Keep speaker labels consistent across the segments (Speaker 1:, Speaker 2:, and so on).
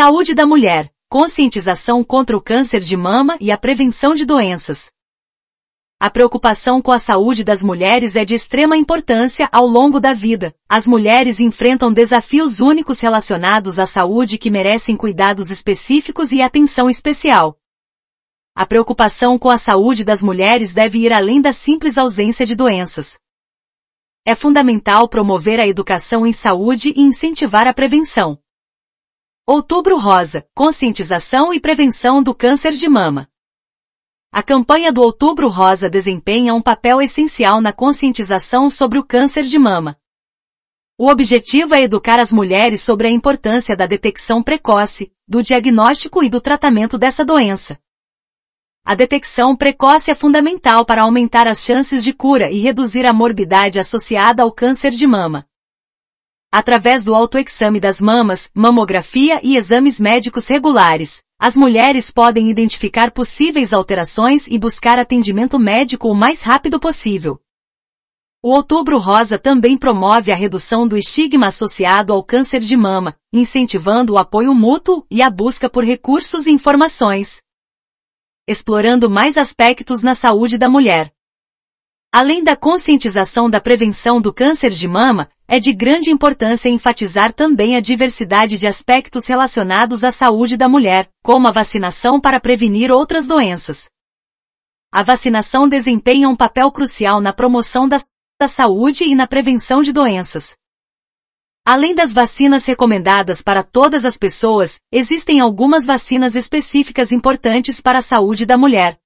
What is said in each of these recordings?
Speaker 1: Saúde da mulher, conscientização contra o câncer de mama e a prevenção de doenças. A preocupação com a saúde das mulheres é de extrema importância ao longo da vida. As mulheres enfrentam desafios únicos relacionados à saúde que merecem cuidados específicos e atenção especial. A preocupação com a saúde das mulheres deve ir além da simples ausência de doenças. É fundamental promover a educação em saúde e incentivar a prevenção. Outubro Rosa, conscientização e prevenção do câncer de mama. A campanha do Outubro Rosa desempenha um papel essencial na conscientização sobre o câncer de mama. O objetivo é educar as mulheres sobre a importância da detecção precoce, do diagnóstico e do tratamento dessa doença. A detecção precoce é fundamental para aumentar as chances de cura e reduzir a morbidade associada ao câncer de mama. Através do autoexame das mamas, mamografia e exames médicos regulares, as mulheres podem identificar possíveis alterações e buscar atendimento médico o mais rápido possível. O Outubro Rosa também promove a redução do estigma associado ao câncer de mama, incentivando o apoio mútuo e a busca por recursos e informações. Explorando mais aspectos na saúde da mulher. Além da conscientização da prevenção do câncer de mama, é de grande importância enfatizar também a diversidade de aspectos relacionados à saúde da mulher, como a vacinação para prevenir outras doenças. A vacinação desempenha um papel crucial na promoção da, saúde e na prevenção de doenças. Além das vacinas recomendadas para todas as pessoas, existem algumas vacinas específicas importantes para a saúde da mulher.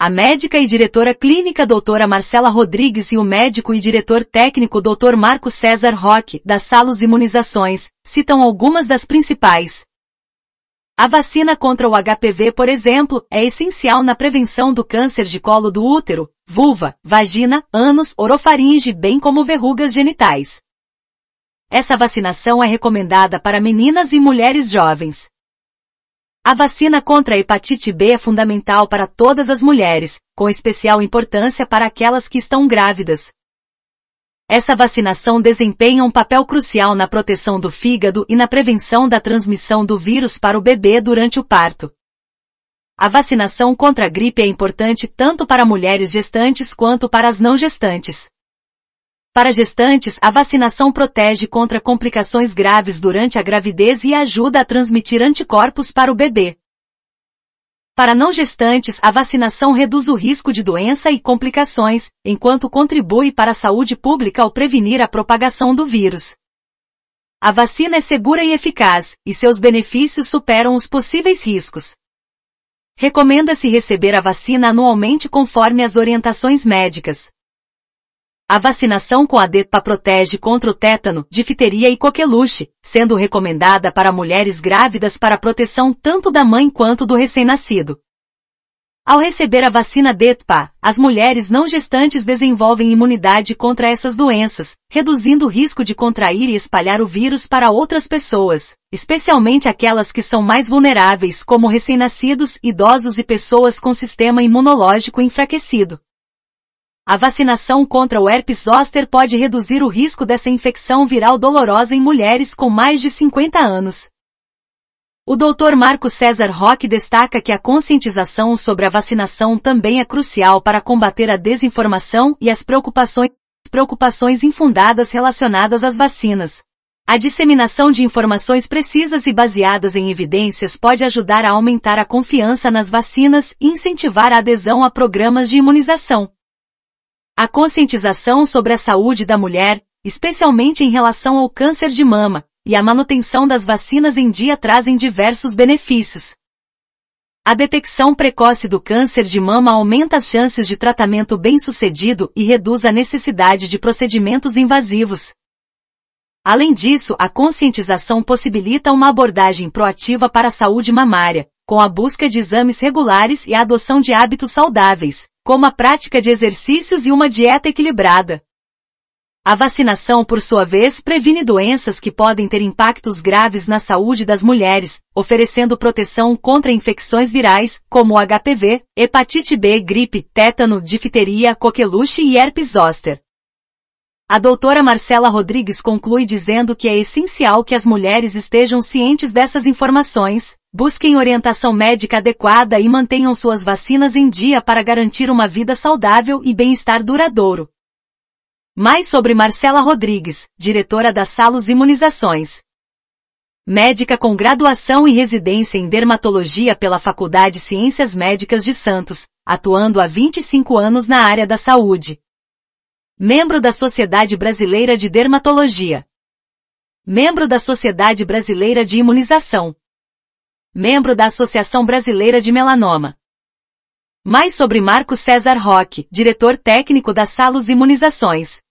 Speaker 1: A médica e diretora clínica doutora Marcela Rodrigues e o médico e diretor técnico Dr. Marco César Roque, da Salos Imunizações, citam algumas das principais. A vacina contra o HPV, por exemplo, é essencial na prevenção do câncer de colo do útero, vulva, vagina, ânus, orofaringe, bem como verrugas genitais. Essa vacinação é recomendada para meninas e mulheres jovens. A vacina contra a hepatite B é fundamental para todas as mulheres, com especial importância para aquelas que estão grávidas. Essa vacinação desempenha um papel crucial na proteção do fígado e na prevenção da transmissão do vírus para o bebê durante o parto. A vacinação contra a gripe é importante tanto para mulheres gestantes quanto para as não gestantes. Para gestantes, a vacinação protege contra complicações graves durante a gravidez e ajuda a transmitir anticorpos para o bebê. Para não gestantes, a vacinação reduz o risco de doença e complicações, enquanto contribui para a saúde pública ao prevenir a propagação do vírus. A vacina é segura e eficaz, e seus benefícios superam os possíveis riscos. Recomenda-se receber a vacina anualmente conforme as orientações médicas. A vacinação com a DEPA protege contra o tétano, difteria e coqueluche, sendo recomendada para mulheres grávidas para proteção tanto da mãe quanto do recém-nascido. Ao receber a vacina DEPA, as mulheres não gestantes desenvolvem imunidade contra essas doenças, reduzindo o risco de contrair e espalhar o vírus para outras pessoas, especialmente aquelas que são mais vulneráveis, como recém-nascidos, idosos e pessoas com sistema imunológico enfraquecido. A vacinação contra o herpes zoster pode reduzir o risco dessa infecção viral dolorosa em mulheres com mais de 50 anos. O Dr. Marco César Roque destaca que a conscientização sobre a vacinação também é crucial para combater a desinformação e as preocupações, preocupações infundadas relacionadas às vacinas. A disseminação de informações precisas e baseadas em evidências pode ajudar a aumentar a confiança nas vacinas e incentivar a adesão a programas de imunização. A conscientização sobre a saúde da mulher, especialmente em relação ao câncer de mama, e a manutenção das vacinas em dia trazem diversos benefícios. A detecção precoce do câncer de mama aumenta as chances de tratamento bem-sucedido e reduz a necessidade de procedimentos invasivos. Além disso, a conscientização possibilita uma abordagem proativa para a saúde mamária, com a busca de exames regulares e a adoção de hábitos saudáveis, como a prática de exercícios e uma dieta equilibrada. A vacinação, por sua vez, previne doenças que podem ter impactos graves na saúde das mulheres, oferecendo proteção contra infecções virais, como HPV, hepatite B, gripe, tétano, difteria, coqueluche e herpes zoster. A doutora Marcela Rodrigues conclui dizendo que é essencial que as mulheres estejam cientes dessas informações, busquem orientação médica adequada e mantenham suas vacinas em dia para garantir uma vida saudável e bem-estar duradouro. Mais sobre Marcela Rodrigues, diretora da Salos Imunizações. Médica com graduação e residência em dermatologia pela Faculdade Ciências Médicas de Santos, atuando há 25 anos na área da saúde. Membro da Sociedade Brasileira de Dermatologia. Membro da Sociedade Brasileira de Imunização. Membro da Associação Brasileira de Melanoma. Mais sobre Marco César Roque, diretor técnico da Salos Imunizações.